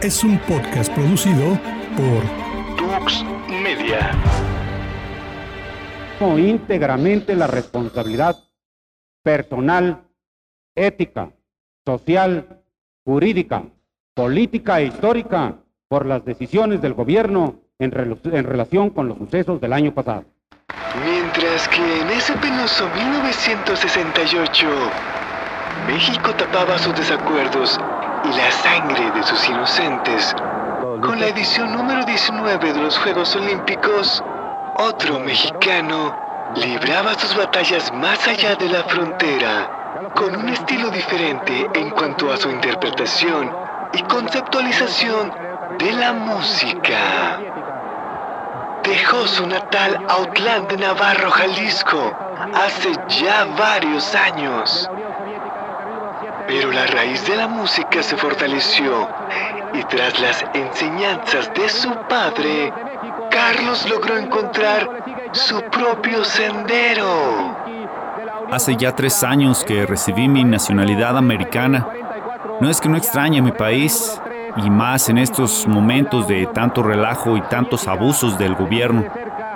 Es un podcast producido por Tux Media. íntegramente la responsabilidad personal, ética, social, jurídica, política e histórica por las decisiones del gobierno en, en relación con los sucesos del año pasado. Mientras que en ese penoso 1968, México tapaba sus desacuerdos y la sangre de sus inocentes. Con la edición número 19 de los Juegos Olímpicos, otro mexicano libraba sus batallas más allá de la frontera, con un estilo diferente en cuanto a su interpretación y conceptualización de la música. Dejó su natal Outland de Navarro, Jalisco, hace ya varios años. Pero la raíz de la música se fortaleció y tras las enseñanzas de su padre, Carlos logró encontrar su propio sendero. Hace ya tres años que recibí mi nacionalidad americana. No es que no extrañe mi país, y más en estos momentos de tanto relajo y tantos abusos del gobierno.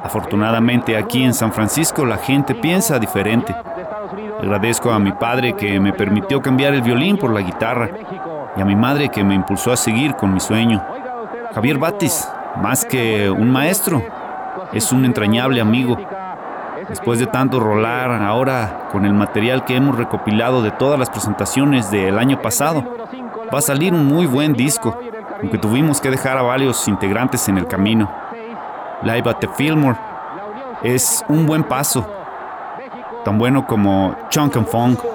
Afortunadamente aquí en San Francisco la gente piensa diferente. Agradezco a mi padre que me permitió cambiar el violín por la guitarra y a mi madre que me impulsó a seguir con mi sueño. Javier Batis, más que un maestro, es un entrañable amigo. Después de tanto rolar, ahora con el material que hemos recopilado de todas las presentaciones del año pasado, va a salir un muy buen disco, aunque tuvimos que dejar a varios integrantes en el camino. Live at the Fillmore es un buen paso, tan bueno como Chunk and Funk.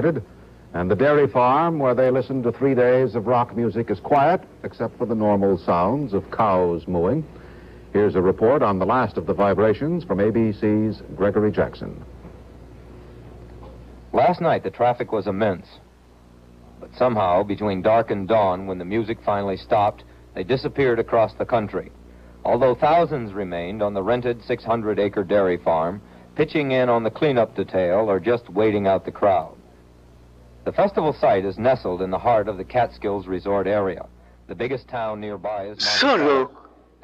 Departed, and the dairy farm where they listened to three days of rock music is quiet, except for the normal sounds of cows mooing. Here's a report on the last of the vibrations from ABC's Gregory Jackson. Last night the traffic was immense. But somehow, between dark and dawn, when the music finally stopped, they disappeared across the country. Although thousands remained on the rented 600 acre dairy farm, pitching in on the cleanup detail or just waiting out the crowd. The festival site is nestled in the heart of the Catskills resort area. The biggest town nearby is Solo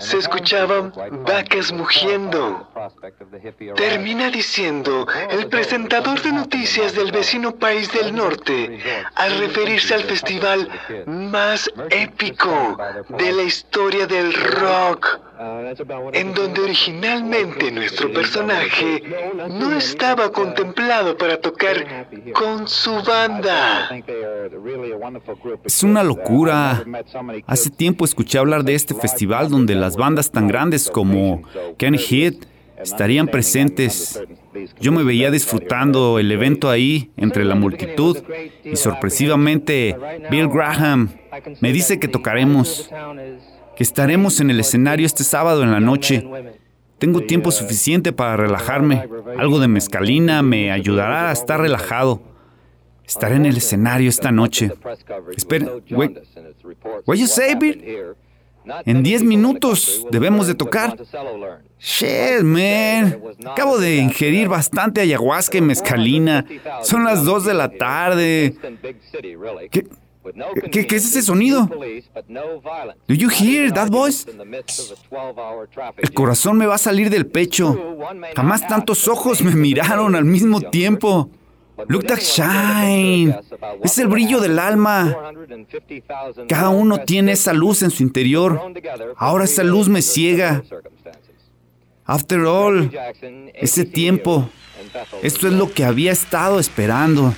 se escuchaban vacas mugiendo. Termina diciendo el presentador de noticias del vecino país del norte al referirse al festival más épico de la historia del rock, en donde originalmente nuestro personaje no estaba contemplado para tocar con su banda. Es una locura. Hace tiempo escuché hablar de este festival donde las bandas tan grandes como Ken Hit estarían presentes. Yo me veía disfrutando el evento ahí entre la multitud y sorpresivamente Bill Graham me dice que tocaremos, que estaremos en el escenario este sábado en la noche. Tengo tiempo suficiente para relajarme. Algo de mezcalina me ayudará a estar relajado. Estaré en el escenario esta noche. Espera, wait. What you say, Bill? En 10 minutos debemos de tocar. Shit, man. Acabo de ingerir bastante ayahuasca y mezcalina. Son las 2 de la tarde. ¿Qué, ¿Qué, ¿Qué, es ese sonido? Do you hear that voice? El corazón me va a salir del pecho. Jamás tantos ojos me miraron al mismo tiempo. Look that shine. Es el brillo del alma. Cada uno tiene esa luz en su interior. Ahora esa luz me ciega. After all, ese tiempo, esto es lo que había estado esperando.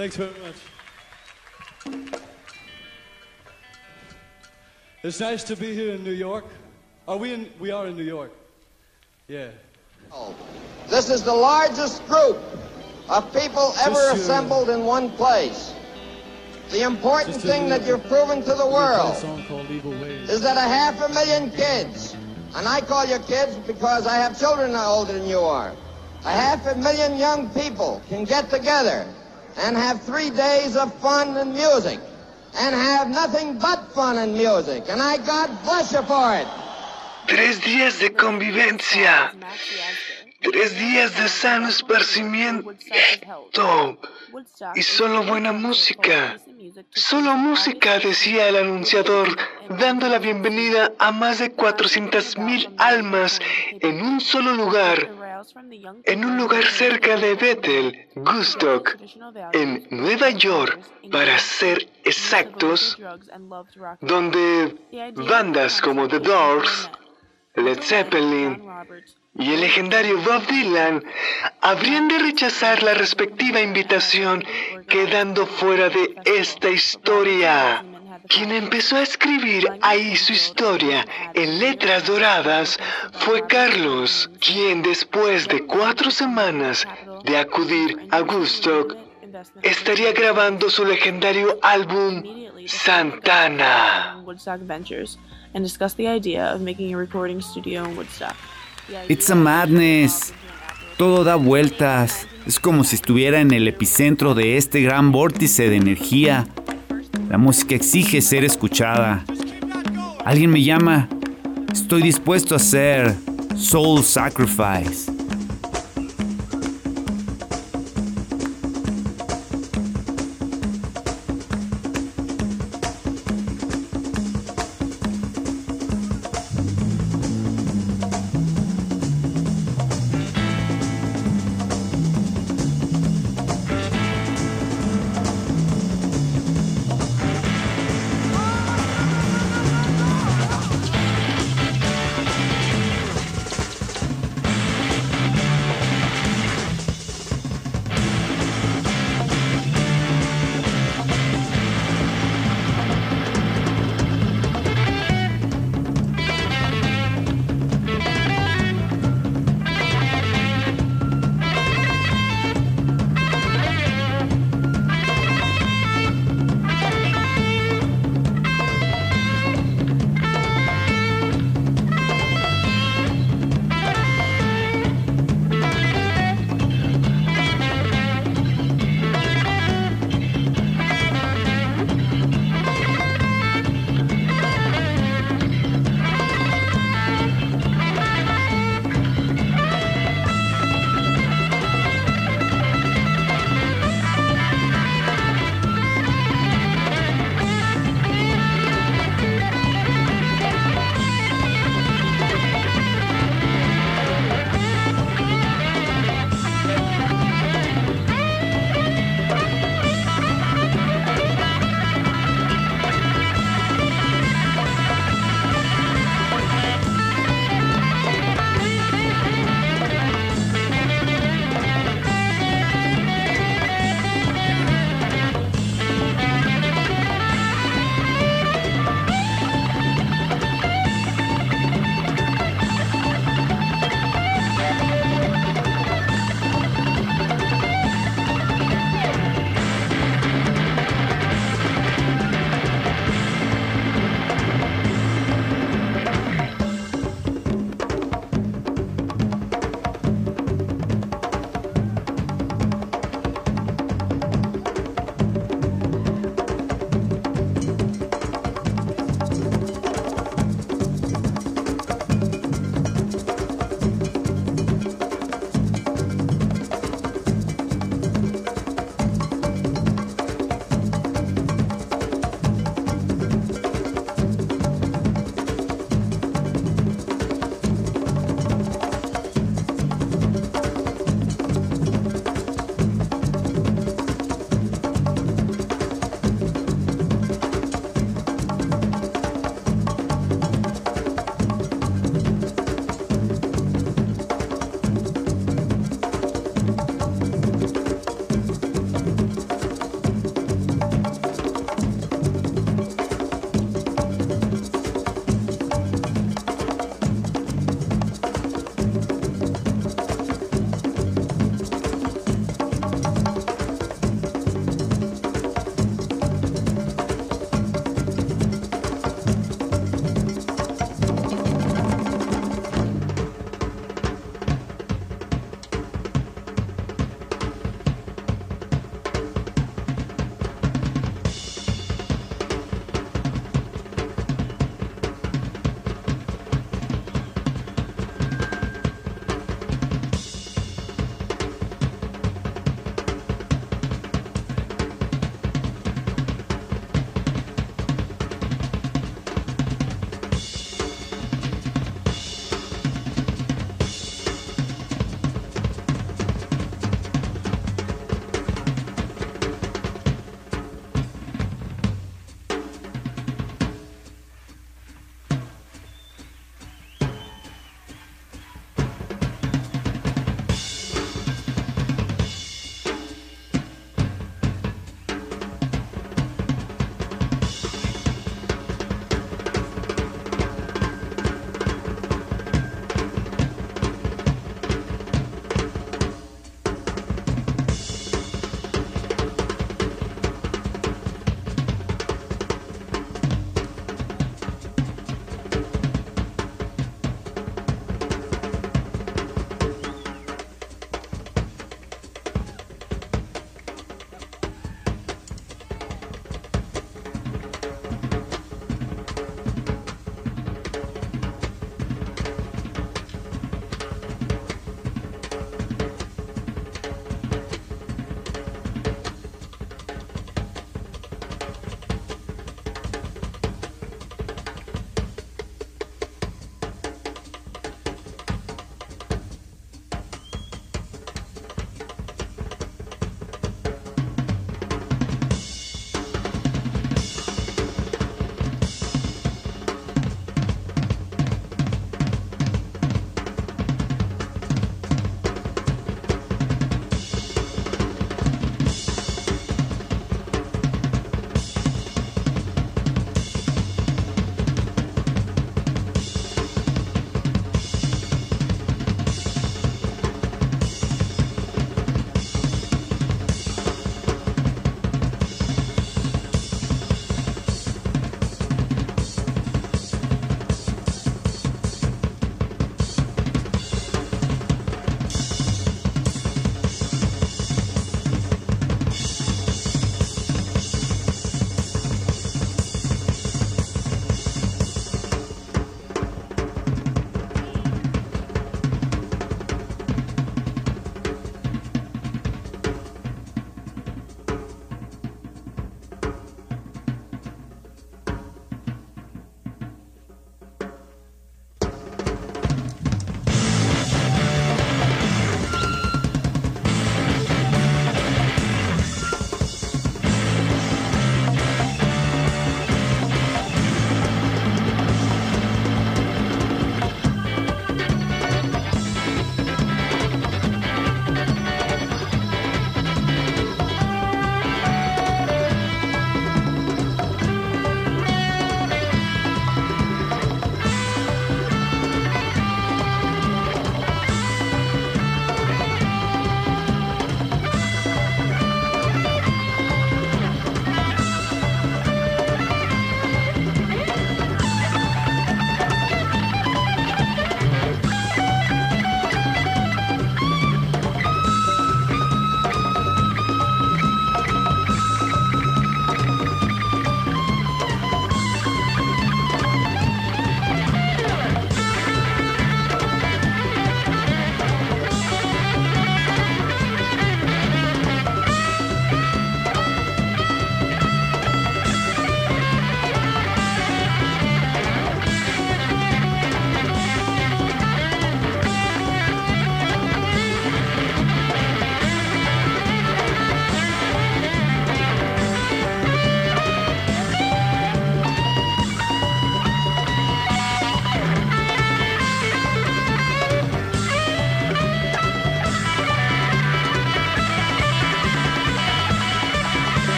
Thanks very much. It's nice to be here in New York. Are we in? We are in New York. Yeah. This is the largest group of people ever Just, uh, assembled in one place. The important thing that you've proven to the We're gonna play world a song called Evil Ways. is that a half a million kids, and I call you kids because I have children older than you are, a half a million young people can get together and have three days of fun and music, and have nothing but fun and music, and I God bless you for it. Tres días de convivencia. Tres días de sano esparcimiento. Y solo buena música. Solo música, decía el anunciador, dando la bienvenida a más de 400.000 almas en un solo lugar, en un lugar cerca de Bethel, Gustock, en Nueva York, para ser exactos, donde bandas como The Doors, Led Zeppelin y el legendario Bob Dylan habrían de rechazar la respectiva invitación quedando fuera de esta historia. Quien empezó a escribir ahí su historia en letras doradas fue Carlos, quien después de cuatro semanas de acudir a Woodstock estaría grabando su legendario álbum Santana. It's a madness. Todo da vueltas. Es como si estuviera en el epicentro de este gran vórtice de energía. La música exige ser escuchada. Alguien me llama. Estoy dispuesto a hacer soul sacrifice.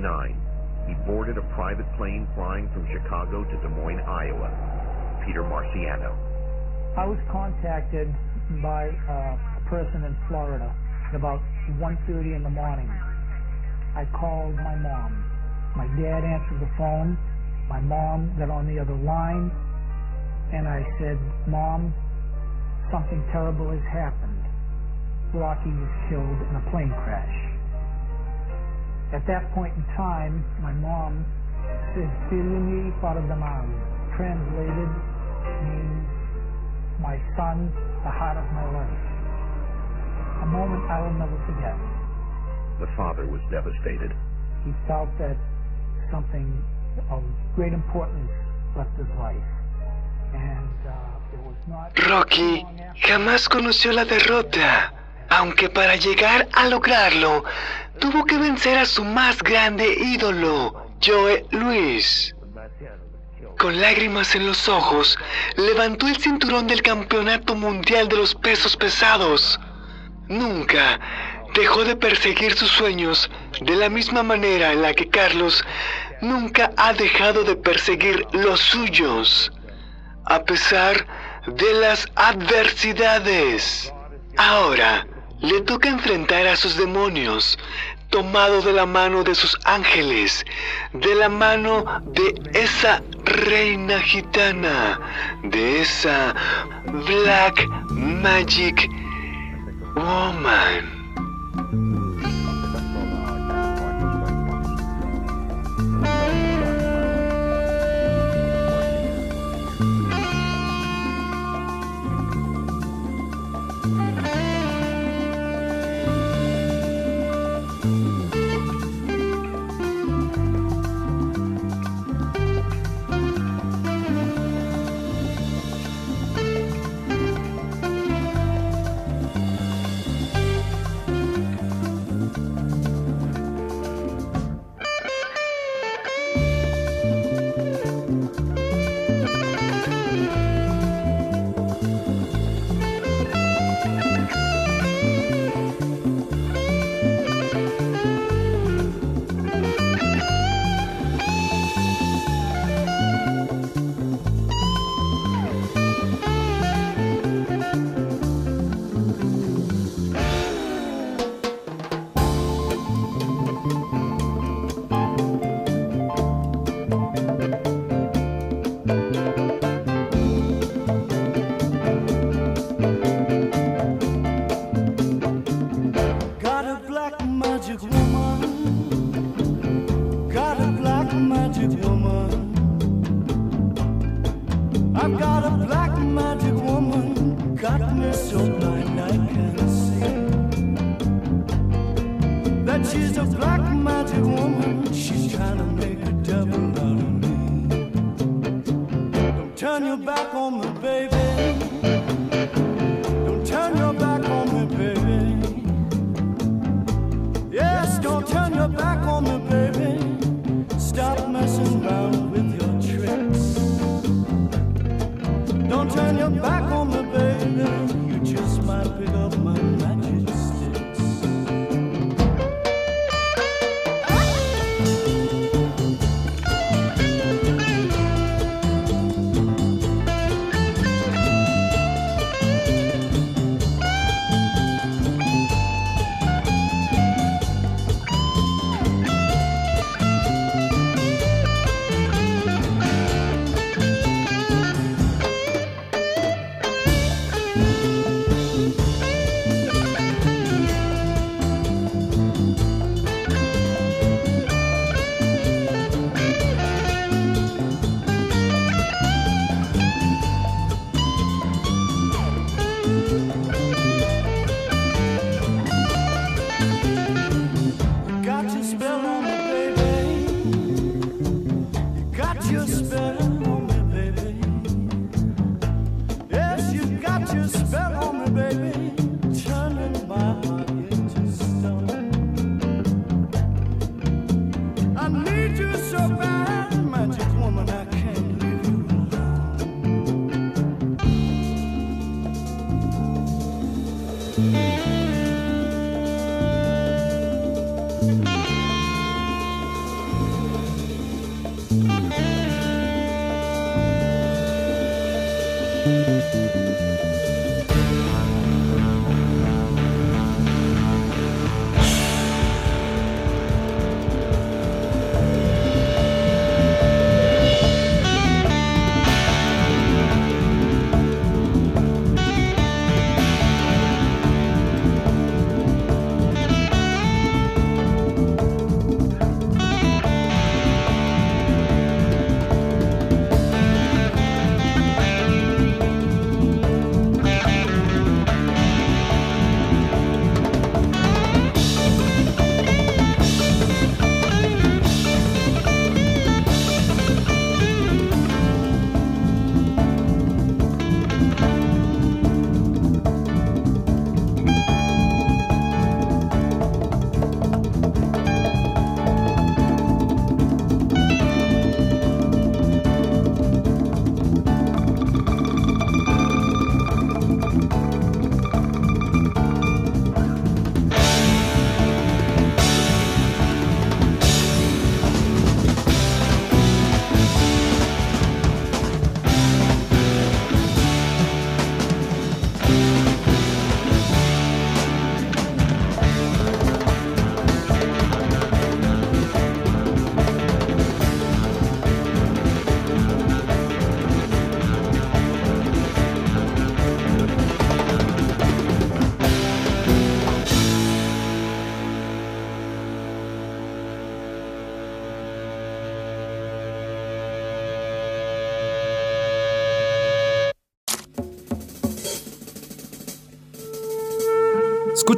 1969. He boarded a private plane flying from Chicago to Des Moines, Iowa. Peter Marciano. I was contacted by a person in Florida at about 1.30 in the morning. I called my mom. My dad answered the phone. My mom got on the other line, and I said, Mom, something terrible has happened. Rocky was killed in a plane crash. At that point in time, my mom said, Filimi Paradamam, translated means my son, the heart of my life. A moment I will never forget. The father was devastated. He felt that something of great importance left his life. And uh, it was not... Rocky jamás conoció la derrota, aunque para llegar a lograrlo tuvo que vencer a su más grande ídolo, Joe Louis. Con lágrimas en los ojos, levantó el cinturón del Campeonato Mundial de los Pesos Pesados. Nunca dejó de perseguir sus sueños de la misma manera en la que Carlos nunca ha dejado de perseguir los suyos, a pesar de las adversidades. Ahora le toca enfrentar a sus demonios, tomado de la mano de sus ángeles, de la mano de esa reina gitana, de esa Black Magic Woman.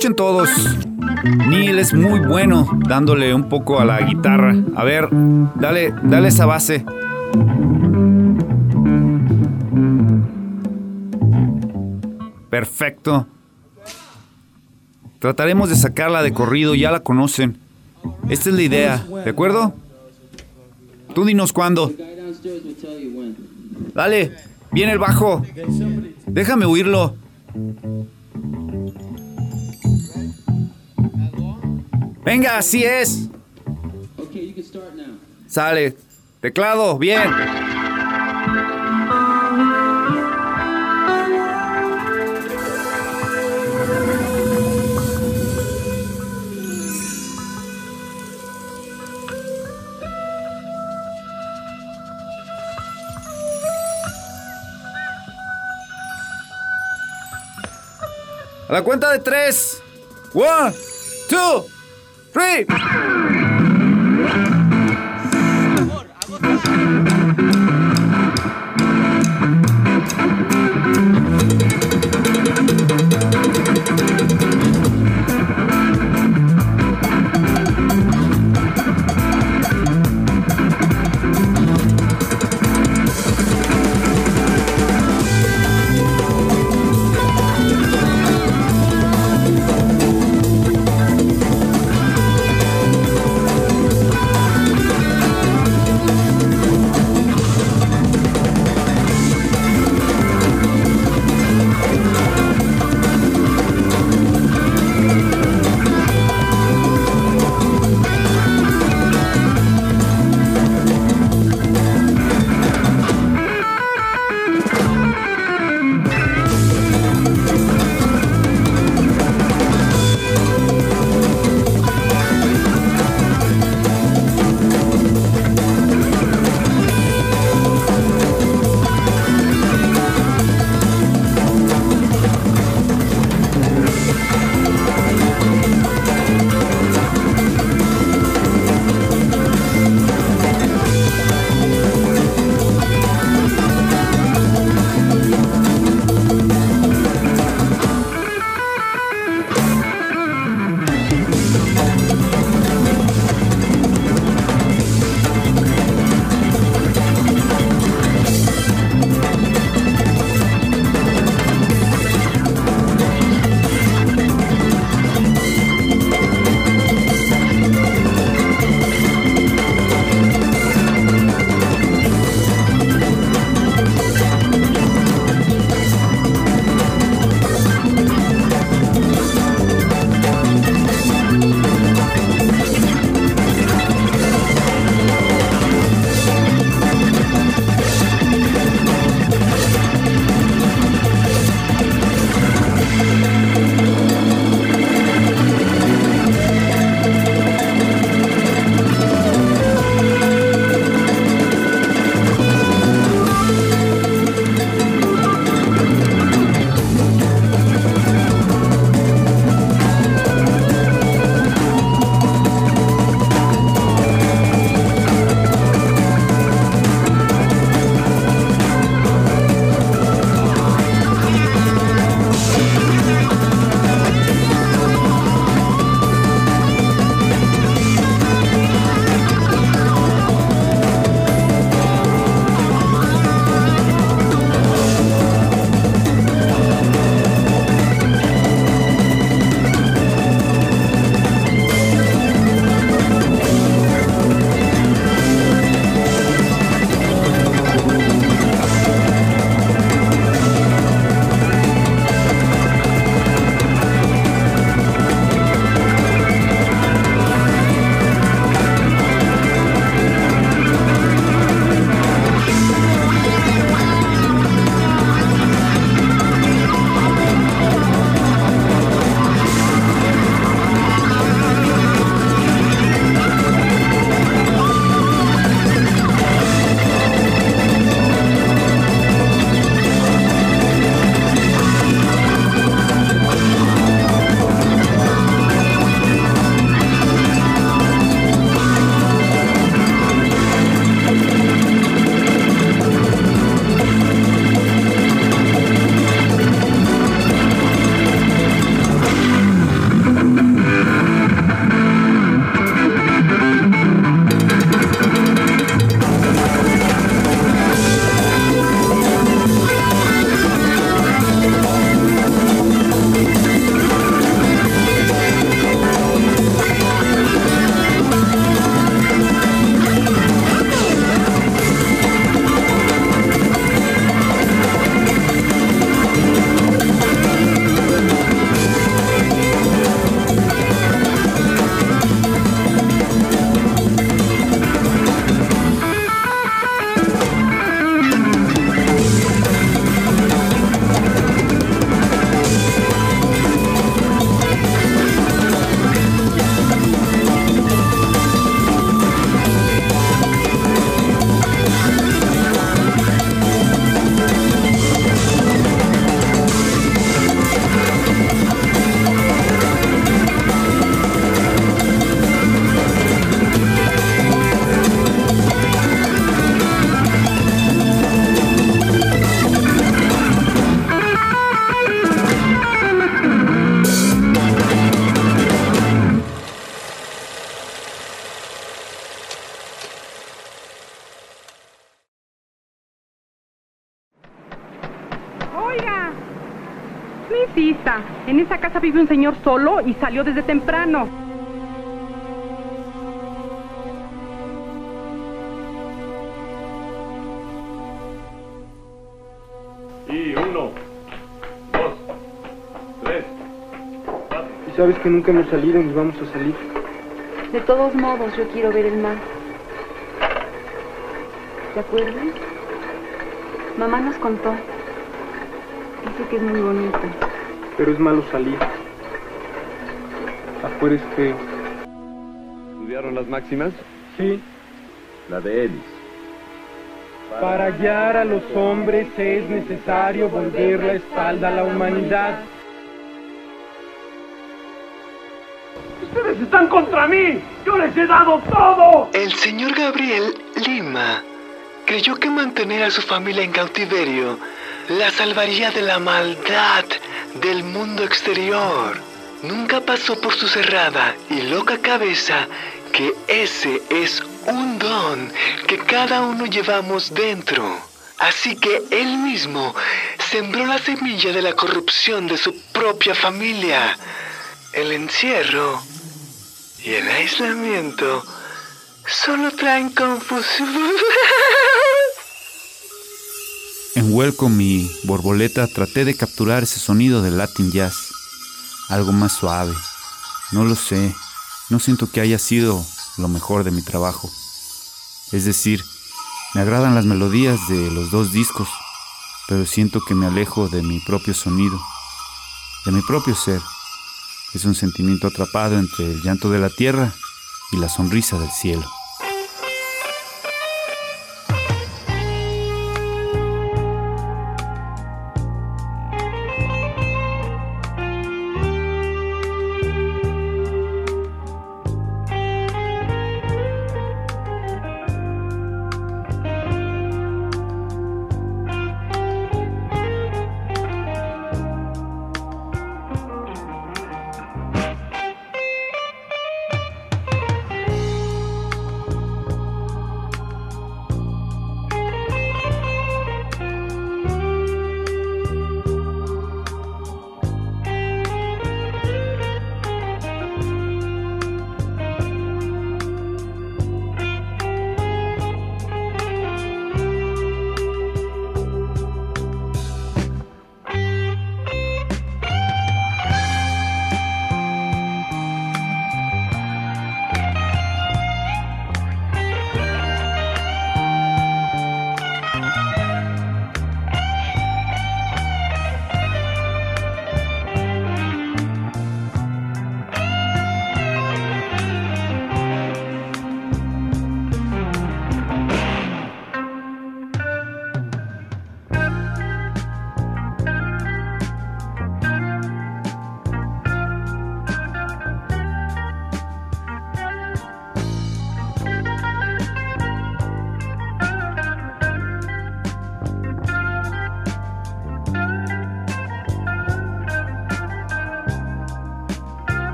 Escuchen todos. Neil es muy bueno dándole un poco a la guitarra. A ver, dale, dale esa base. Perfecto. Trataremos de sacarla de corrido, ya la conocen. Esta es la idea, ¿de acuerdo? Tú dinos cuándo. Dale, viene el bajo. Déjame oírlo. Venga, así es. Sale. Teclado, bien. A la cuenta de tres. One, two, three. Vive un señor solo y salió desde temprano. Y uno, dos, tres. Y sabes que nunca hemos salido ni vamos a salir. De todos modos, yo quiero ver el mar. ¿Te acuerdas? Mamá nos contó. Dice que es muy bonito. Pero es malo salir. Afuera es feo. ¿Estudiaron las máximas? Sí. La de Ellis. Para guiar a los hombres es necesario volver la espalda a la humanidad. ¡Ustedes están contra mí! ¡Yo les he dado todo! El señor Gabriel Lima creyó que mantener a su familia en cautiverio la salvaría de la maldad del mundo exterior. Nunca pasó por su cerrada y loca cabeza que ese es un don que cada uno llevamos dentro. Así que él mismo sembró la semilla de la corrupción de su propia familia. El encierro y el aislamiento solo traen confusión. En Welcome y Borboleta traté de capturar ese sonido del Latin Jazz, algo más suave. No lo sé, no siento que haya sido lo mejor de mi trabajo. Es decir, me agradan las melodías de los dos discos, pero siento que me alejo de mi propio sonido, de mi propio ser. Es un sentimiento atrapado entre el llanto de la tierra y la sonrisa del cielo.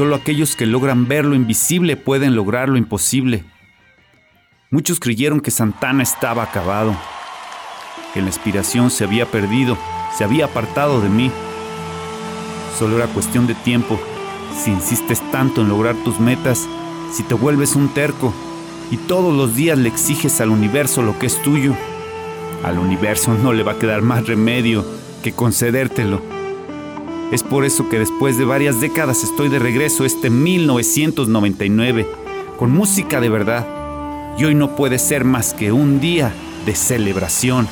Solo aquellos que logran ver lo invisible pueden lograr lo imposible. Muchos creyeron que Santana estaba acabado, que la inspiración se había perdido, se había apartado de mí. Solo era cuestión de tiempo. Si insistes tanto en lograr tus metas, si te vuelves un terco y todos los días le exiges al universo lo que es tuyo, al universo no le va a quedar más remedio que concedértelo. Es por eso que después de varias décadas estoy de regreso este 1999, con música de verdad. Y hoy no puede ser más que un día de celebración.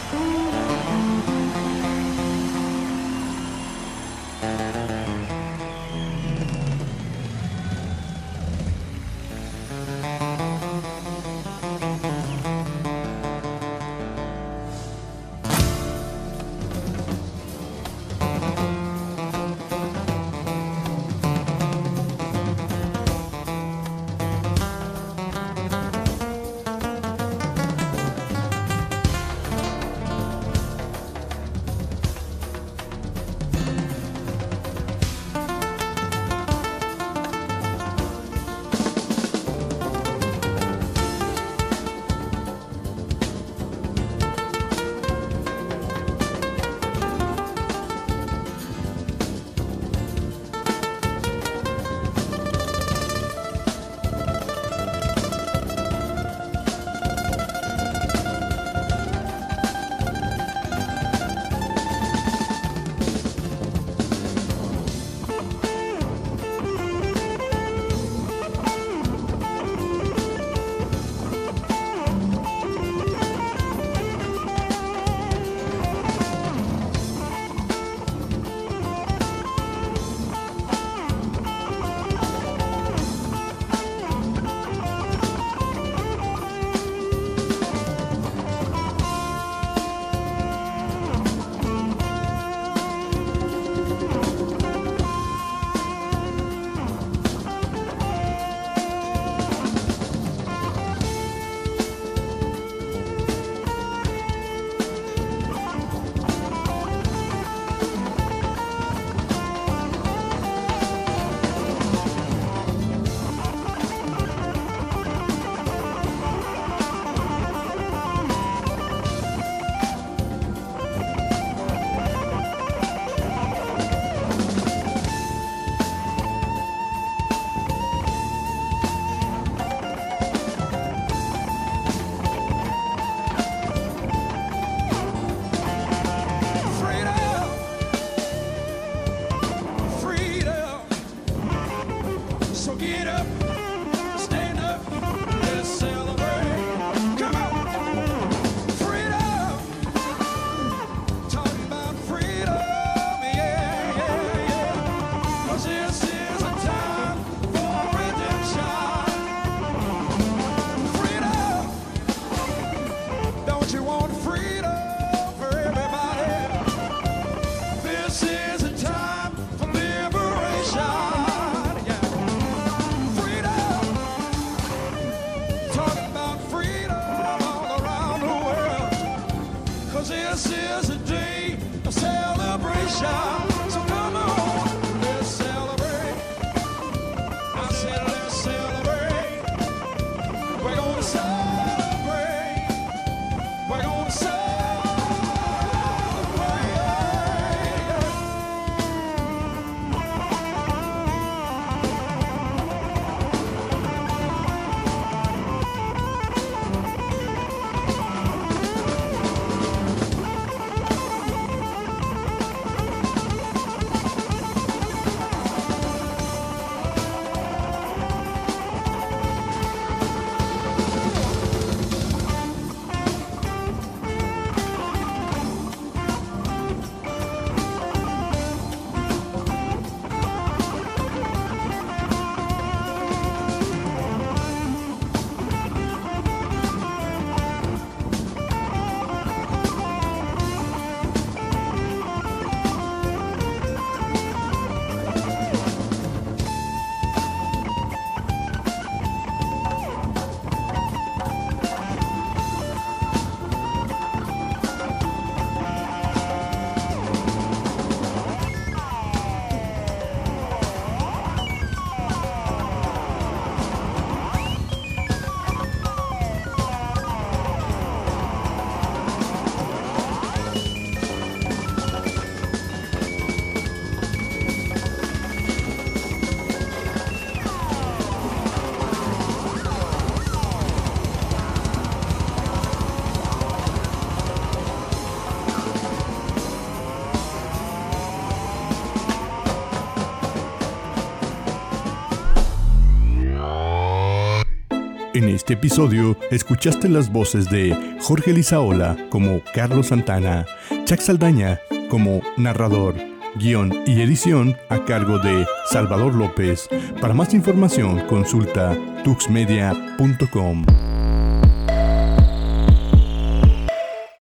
Este episodio escuchaste las voces de Jorge Lizaola como Carlos Santana, Chuck Saldaña como narrador, guion y edición a cargo de Salvador López. Para más información consulta tuxmedia.com.